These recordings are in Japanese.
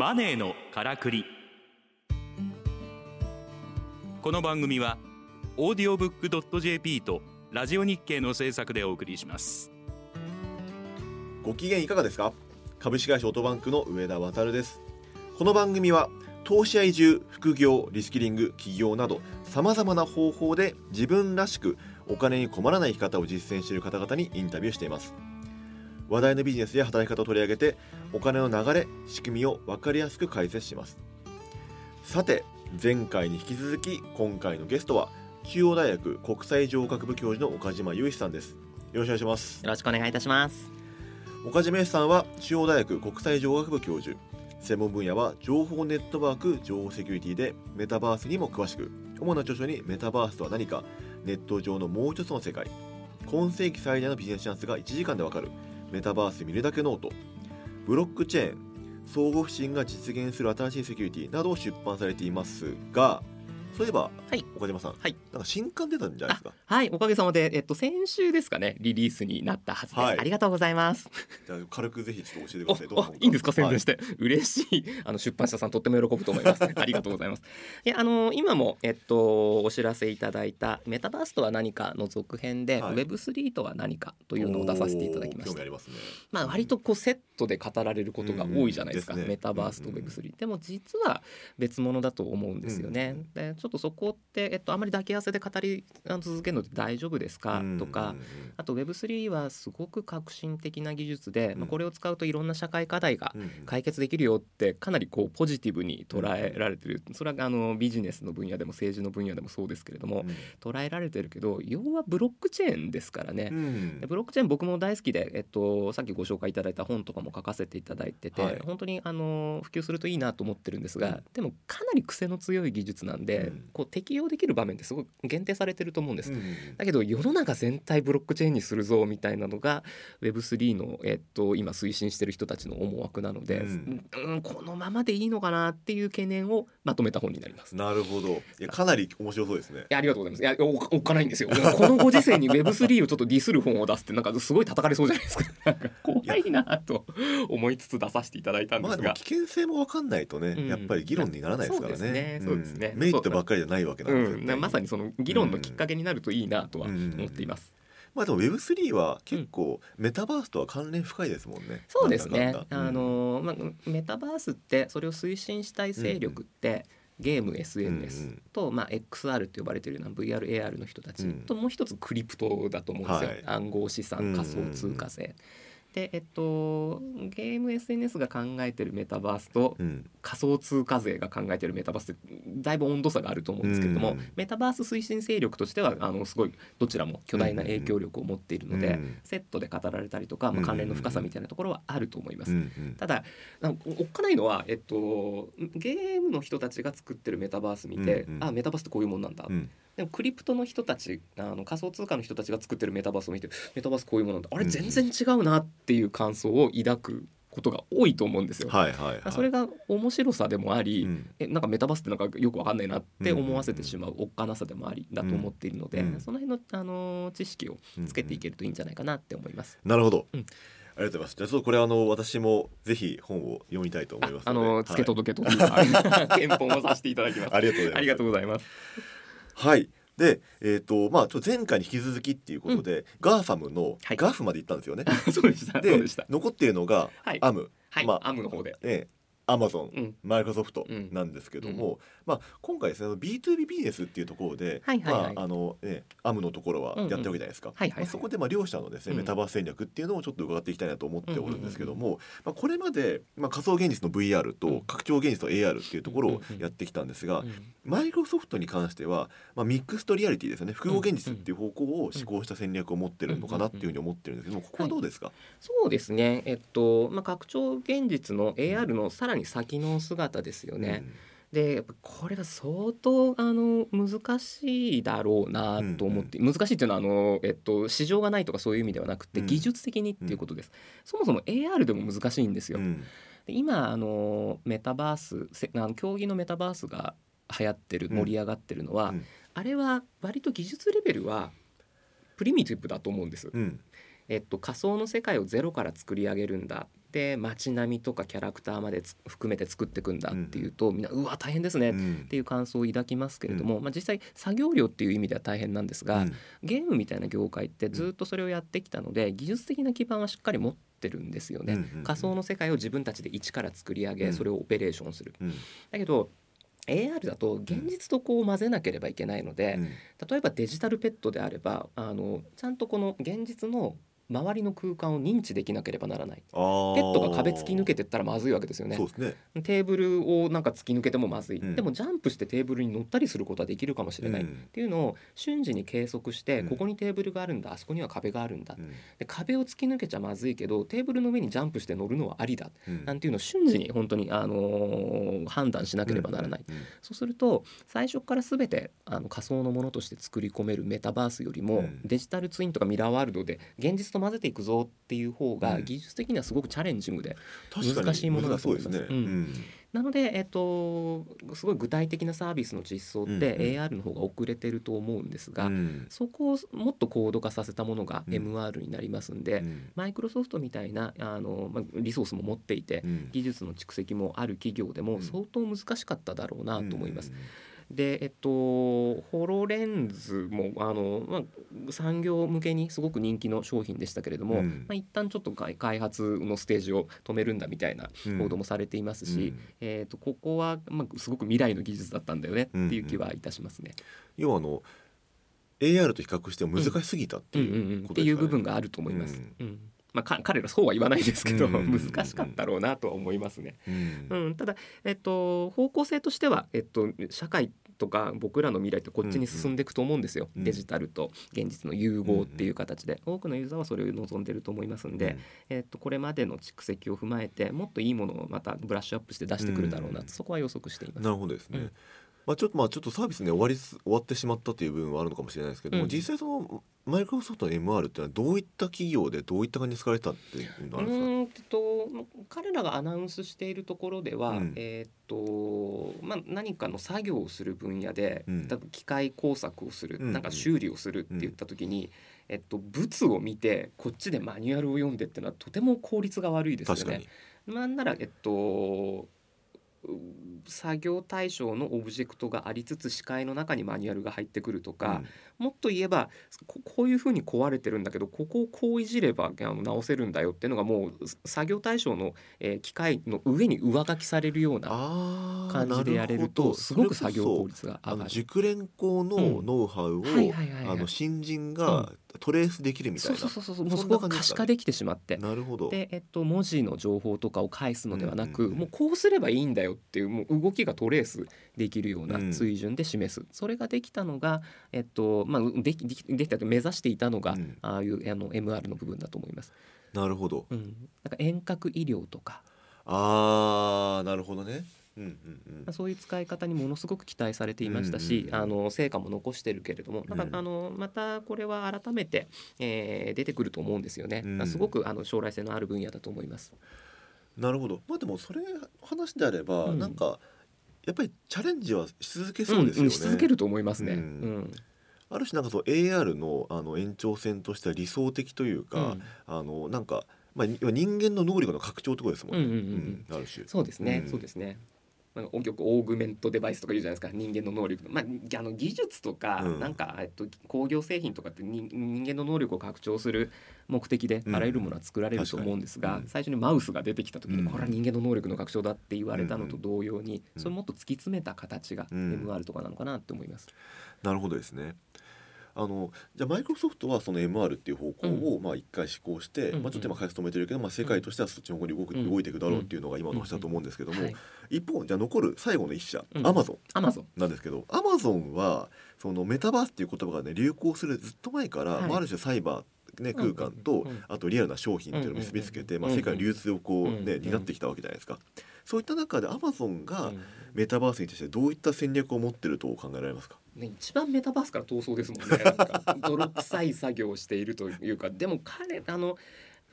マネーのからくり。この番組はオーディオブックドット JP とラジオ日経の制作でお送りします。ご機嫌いかがですか？株式会社オートバンクの上田渉です。この番組は投資や移住副業リスキリング起業などさまざまな方法で自分らしくお金に困らない生き方を実践している方々にインタビューしています。話題のビジネスや働き方を取り上げてお金の流れ仕組みを分かりやすく解説します。さて前回に引き続き今回のゲストは中央大学国際情学部教授の岡島雄一さんです。よろしくお願いします。よろしくお願いいたします。岡島さんは中央大学国際情学部教授。専門分野は情報ネットワーク情報セキュリティでメタバースにも詳しく主な著書にメタバースとは何かネット上のもう一つの世界。今世紀最大のビジネスチャンスが1時間でわかるメタバース見るだけノート。ブロックチェーン相互不信が実現する新しいセキュリティなどを出版されていますがそういえば、はい。岡島さん、はい。なんか新刊出たんじゃないですか？はい、おかげさまで、えっと、先週ですかね、リリースになったはずです。はい。ありがとうございます。じゃあ軽くぜひちょっと教えてください。どいいんですか、宣伝はい。して、嬉しい。あの出版社さんとっても喜ぶと思います。ありがとうございます。いや、あの今も、えっと、お知らせいただいたメタバースとは何かの続編で、はい。Web3 とは何かというのを出させていただきました。あ。りますね。まあ、割とこうセットで語られることが多いじゃないですか、うん。ですね。メタバースとうんうん Web3、でも実は別物だと思うんですよね、でちょっとそこって、えっと、あまり抱き合わせで語り続けるのって大丈夫ですか、とかあと Web3 はすごく革新的な技術で、まあ、これを使うといろんな社会課題が解決できるよってかなりこうポジティブに捉えられてる。それはあのビジネスの分野でも政治の分野でもそうですけれども捉えられてるけど要はブロックチェーンですからね。ブロックチェーン僕も大好きで、えっと、さっきご紹介いただいた本とかも書かせていただいてて、はい。本当にあの普及するといいなと思ってるんですが、うん。でもかなり癖の強い技術なんで、うんこう適用できる場面ってすごい限定されてると思うんです。うんだけど世の中全体ブロックチェーンにするぞみたいなのが Web3 の、えっと、今推進してる人たちの思惑なので、うんうんこのままでいいのかなっていう懸念をまとめた本になります。なるほどいやかなり面白そうですねいやありがとうございます。いやおおっかないんですよ。このご時世に Web3 をちょっとディスる本を出すってなんかすごい叩かれそうじゃないですか。なんか怖いなと思いつつ出させていただいたんでが。ますあ危。険性も分かんないとね、うん。やっぱり議論にならないですからそうですねね。そうですね。んメリットばっかりじゃないわけなうんで、絶対ん、まさにその議論のきっかけになるといいなとは思っています。まあでも Web3 は結構メタバースとは関連深いですもんね。そうですね。あの、まあ、メタバースってそれを推進したい勢力って、ゲーム SNS と、まあ、XR って呼ばれてるような VRAR の人たち、うん。ともう一つクリプトだと思うんですよ、はい。暗号資産仮想通貨制。でえっとゲーム SNS が考えてるメタバースと仮想通貨税が考えてるメタバースってだいぶ温度差があると思うんですけれども、うんメタバース推進勢力としてはあのすごいどちらも巨大な影響力を持っているので、うんセットで語られたりとか、まあ、関連の深さみたいなところはあると思います。ただおっかないのは、えっと、ゲームの人たちが作ってるメタバース見て、うんうん。あメタバースってこういうもんなんだ、うん。でもクリプトの人たちあの仮想通貨の人たちが作ってるメタバースを見てメタバースこういうものなんだ。あれうん全然違うなっていう感想を抱くことが多いと思うんですよ。はいはいはい。それが面白さでもあり、うんえなんかメタバースってなんかよくわかんないなって思わせてしまうおっかなさでもありだと思っているので、うんその辺の、あのー知識をつけていけるといいんじゃないかなって思います。なるほど。うんありがとうございます。じゃあちょっとこれあの私もぜひ本を読みたいと思いますあので。のーつけはい届けというか、献本をさせていただきます。ありがとうございます。ありがとうございます。はい。で、えっ、とまあちょ前回に引き続きっていうことで、 GAFAM のはい GAF まで行ったんですよね。そうでした。で。残っているのがはい。 AM、はい。まあ AM の方で。えアマゾン、うん。マイクロソフトうん。なんですけども、まあ今回ですね B2B ビジネスっていうところで、はいはいはい。まああのえ AM のところはやってるわけじゃないですか。はいはいはい。まあそこでまあ両者のですね、うん。メタバース戦略っていうのをちょっと伺っていきたいなと思っておるんですけども、まあこれまでまあ仮想現実の VR うん。と拡張現実の AR っていうところをうんやってきたんですが、うんマイクロソフトに関しては、まあ、ミックストリアリティですよね。複合現実っていう方向を志向した戦略を持ってるのかなっていうふうに思ってるんですけどもここはどうですか、そうですね。えっとまあ拡張現実の AR のさらに先の姿ですよね。でやっぱこれが相当あの難しいだろうなと思って、難しいっていうのはあの、えっと、市場がないとかそういう意味ではなくて、うん。技術的にっていうことです、そもそも AR でも難しいんですよ、うん。で今あのメタバースせあの競技のメタバースが流行ってるうん。盛り上がってるのは、うん。あれは割と技術レベルはプリミティブだと思うんです、うん。えっと、仮想の世界をゼロから作り上げるんだで街並みとかキャラクターまでつ含めて作っていくんだっていうと、みんなうわ大変ですねっうん。ていう感想を抱きますけれども、まあ、実際作業量っていう意味では大変なんですが、うん。ゲームみたいな業界ってずっとそれをやってきたので、技術的な基盤はしっかり持ってるんですよね。うんうんうん。仮想の世界を自分たちで一から作り上げ、うん。それをオペレーションする。うん。だけど AR だと現実とこう混ぜなければいけないので、うん。例えばデジタルペットであればあのちゃんとこの現実の周りの空間を認知できなければならない。ペットが壁突き抜けてったらまずいわけですよね。そうですね。テーブルをなんか突き抜けてもまずい、うん。でもジャンプしてテーブルに乗ったりすることはできるかもしれない、っうん。ていうのを瞬時に計測して、うん。ここにテーブルがあるんだあそこには壁があるんだ、うん。で壁を突き抜けちゃまずいけどテーブルの上にジャンプして乗るのはありだ。うん。なんていうのを瞬時に本当に、あのー判断しなければならない、そうすると最初から全てあの仮想のものとして作り込めるメタバースよりも、うん。デジタルツインとかミラーワールドで現実と混ぜていくぞっていう方がうん。技術的にはすごくチャレンジングで、難しいものだと思います。なので、えっと、すごい具体的なサービスの実装ってうんうん。AR の方が遅れてると思うんですが、うん。そこをもっと高度化させたものがうん。MR になりますんで、うん。マイクロソフトみたいなあの、まあ、リソースも持っていて、うん。技術の蓄積もある企業でもうん。相当難しかっただろうなと思います。うんでえっとホロレンズもあの、まあ、産業向けにすごく人気の商品でしたけれども、うん。まあ、一旦ちょっと開開発のステージを止めるんだみたいなうん。報道もされていますし、うん。えっとここは、まあ、すごく未来の技術だったんだよねっていう気はいたしますね。要はあの AR と比較しても難しすぎたってうんうんいううん。っていう部分があると思います。うん。うんまあ、か彼らそうは言わないですけど、うんうんうんうん。難しかったろうなとは思いますね。うん。うん、ただ、えっと、方向性としては、えっと、社会とか僕らの未来ってこっちに進んでいくと思うんですよ、うん。デジタルと現実の融合っていう形で、多くのユーザーはそれを望んでると思いますんで、えっと、これまでの蓄積を踏まえてもっといいものをまたブラッシュアップして出してくるだろうなと、うん。そこは予測しています。なるほどですね。うんまあちょっとまあちょっとサービスね終わりす終わってしまったという部分はあるのかもしれないですけども、うん実際そのマイクロソフトの MR ってのはどういった企業でどういった感じに使われてたっていうのあるんですか？と彼らがアナウンスしているところでは、うんえーっとまあ、何かの作業をする分野で、うん機械工作をする、うんなんか修理をするって言った時に、えっと、物を見てこっちでマニュアルを読んでっていうのはとても効率が悪いですよね確かに。。なんなら、えっと、う作業対象のオブジェクトがありつつ視界の中にマニュアルが入ってくるとか、もっと言えばここういうふうに壊れてるんだけどここをこういじればあの直せるんだよっていうのがもうす作業対象の、えー機械の上に上書きされるような感じでやれるとすごく作業効率が上がる。熟練工のノウハウを、はいはいはいはい。あの新人がトレースできるみたいな。そうそうそうそうもうそそこが可視化できてしまって。なるほど。で、えっと、文字の情報とかを返すのではなく、うんうんうんもうこうすればいいんだよっていうもう動きがトレースできるようなうん水準で示す、それができたのが、えっとまあ、できできできたと目指していたのが、うんああいうあの MR の部分だと思います。なるほど。うん、なんか遠隔医療とか、ああなるほどね。うんうんうんまあ、そういう使い方にものすごく期待されていましたし、うんうんうんあの成果も残してるけれども、なんかうんあのまたこれは改めて、えー出てくると思うんですよね。すごくあの将来性のある分野だと思います。なるほど。まあでもそれ話であれば、うんなんかやっぱりチャレンジはし続けそうですよね。んんし続けると思いますね。ううんんある種なんかそう AR のあの延長線としては理想的というか、うんあのなんかまあ人間の能力の拡張ってことですもんね。うんうんうんうんある種。そうですね、うんそうですね。なんかよくオーグメントデバイスとか言うじゃないですか。人間の能力の、まあ、あの技術とか、うん。なんか、えっと、工業製品とかって人人間の能力を拡張する目的でうん。あらゆるものは作られると思うんですが、確かに。うん。最初にマウスが出てきた時に、うん。これは人間の能力の拡張だって言われたのと同様に、うん。それをもっと突き詰めた形がうん。MR とかなのかなって思います。なるほどですね。あのじゃあマイクロソフトはその MR っていう方向をまあ一回施行して、うんうん。まあちょっと今開発止めてるけど、まあ世界としてはそっちの方に動く、うん。動いていくだろうっていうのが今の話だと思うんですけども、はい、一方じゃあ残る最後の一社、うん。アマゾンアマゾンなんですけどアマゾンはそのメタバースっていう言葉がね流行するずっと前から、はい。まあ、ある種サイバー、ね、空間と、うんうん。うん。あとリアルな商品っていうのを結びつけて、うんうんうん。まあ、世界の流通をこう、ねうんうん担ってきたわけじゃないですか。そういった中でアマゾンがうん。メタバースに対してどういった戦略を持ってると考えられますか、ね、一番メタバースから逃走ですもんね。なんか 泥臭い作業をしているというか。でも彼あの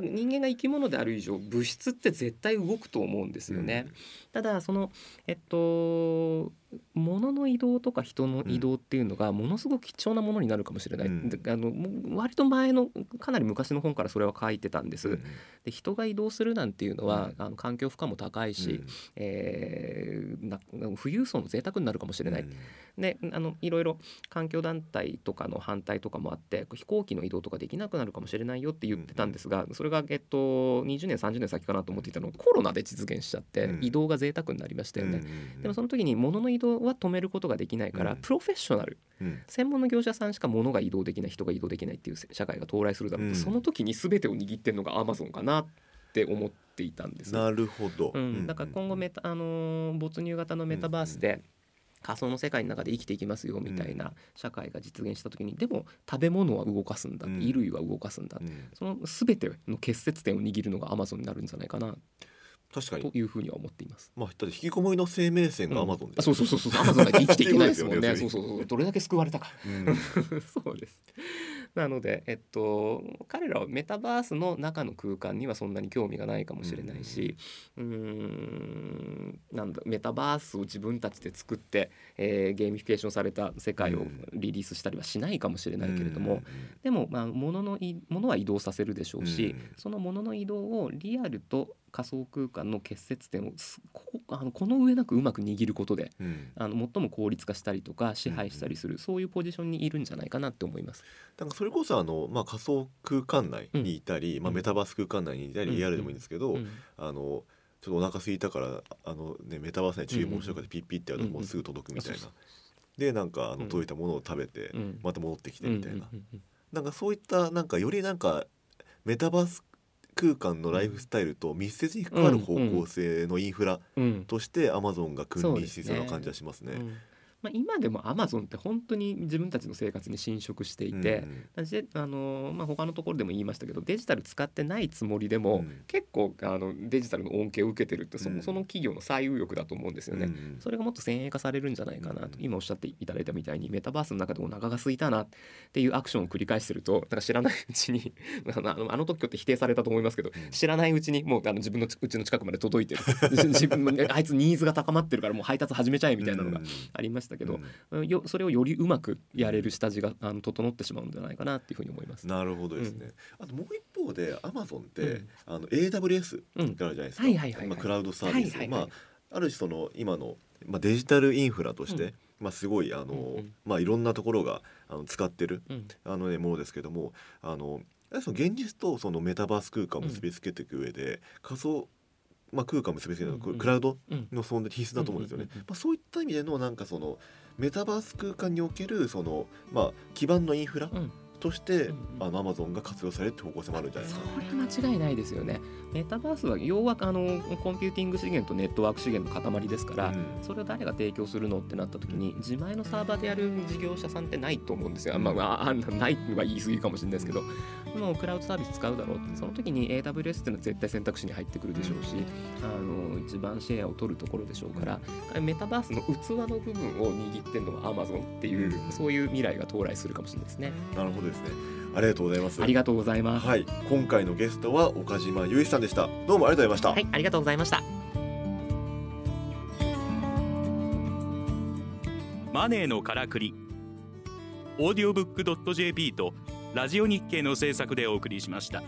人間が生き物である以上物質って絶対動くと思うんですよね。ただそのえっと物の移動とか人の移動っていうのがものすごく貴重なものになるかもしれない、うん。であの割と前のかなり昔の本からそれは書いてたんです。うん。で人が移動するなんていうのは、うん。あの環境負荷も高いし、うん。えーな富裕層の贅沢になるかもしれない、うん。であのいろいろ環境団体とかの反対とかもあって飛行機の移動とかできなくなるかもしれないよって言ってたんですが、それが、えっと、20年30年先かなと思っていたのがコロナで実現しちゃって、うん。移動が贅沢になりましたよね。うん。でもその時に物の移動は止めることができないから、うん。プロフェッショナル。うん。専門の業者さんしか物が移動できない人が移動できないっていう社会が到来するだろうと、うん。その時に全てを握ってるのがアマゾンかなって思っていたんですよ。なるほど、うん、だから今後メタ、あのー没入型のメタバースで仮想の世界の中で生きていきますよみたいな社会が実現した時にでも食べ物は動かすんだ、うん。衣類は動かすんだ、うんその全ての結節点を握るのがアマゾンになるんじゃないかな確かに。というふうには思っています。まあだって引きこもりの生命線がアマゾンで、あそうそうそうそうアマゾンなきゃ生きていけないですもんね。そうそうそう。どれだけ救われたかうんそうです。なのでえっと彼らはメタバースの中の空間にはそんなに興味がないかもしれないしうーんなんだメタバースを自分たちで作って、えーゲーミフィケーションされた世界をリリースしたりはしないかもしれないけれども、でも、まあ、物のい物は移動させるでしょうし、うん。その物の移動をリアルと仮想空間の結節点をすここあのこの上なくうまく握ることでうん。うんあの最も効率化したりとか支配したりする、そういうポジションにいるんじゃないかなって思います。なんかそれこそあの、まあ、仮想空間内にいたり、まあ、うんメタバース空間内にいたり、うん。AR でもいいんですけど、うん。あのちょっとお腹空いたからあの、ね、メタバース内注文しようかってピッピッてやるともうすぐ届くみたいな、うんうんでなんかあのうん。届いたものを食べて、うん。また戻ってきてみたいな、うんうんうん。なんかそういったなんかよりなんかメタバース空間のライフスタイルと密接に関わる方向性のインフラうん。としてアマゾンが君臨しそうな感じはしますね。うんまあ、今でもアマゾンって本当に自分たちの生活に侵食していて、であのまあ、他のところでも言いましたけどデジタル使ってないつもりでも、うん。結構あのデジタルの恩恵を受けてるってそ,、の企業の最有力だと思うんですよね。うんそれがもっと先鋭化されるんじゃないかなと、うん今おっしゃっていただいたみたいにメタバースの中でお腹が空いたなっていうアクションを繰り返してるとなんか知らないうちに あのあの特許って否定されたと思いますけど、うん。知らないうちにもうあの自分のうちの近くまで届いてる。自分もあいつニーズが高まってるからもう配達始めちゃえみたいなのがありましたけど、よそれをよりうまくやれる下地があの整ってしまうんじゃないかなっていうふうに思います。なるほどですね。あともう一方でアマゾンって、うん。あの AWS ってあうんるじゃないですか。まあクラウドサービス、はいはいはい。まあある種その今のまあデジタルインフラとして、うん。まあすごいあの、うんうん。まあいろんなところがあの使ってるうん。あのねものですけども、あのその現実とそのメタバース空間を結びつけていく上で、仮想まあ空間を結びつけるクラウドうんの存在必須だと思うんですよね。まあそういった意味でのなんかそのメタバース空間におけるそのまあ基盤のインフラうんとして、あのアマゾンが活用されるって方向性もあるんじゃないですか。それは間違いないですよね。メタバースは要はあのコンピューティング資源とネットワーク資源の塊ですから、うん。それを誰が提供するのってなった時に自前のサーバーでやる事業者さんってないと思うんですよ。まあ、まあ、あないは言い過ぎかもしれないですけど、もうクラウドサービス使うだろうって。その時に AWS っていうのは絶対選択肢に入ってくるでしょうし、あの一番シェアを取るところでしょうから、メタバースの器の部分を握ってるのは Amazon っていう、うん。そういう未来が到来するかもしれないですね。なるほどですね。ありがとうございます。ありがとうございます。はい、今回のゲストは岡島由依さんでした。どうもありがとうございました。はい、ありがとうございました。マネーのからくりオーディオブックドット JP とラジオ日経の制作でお送りしました。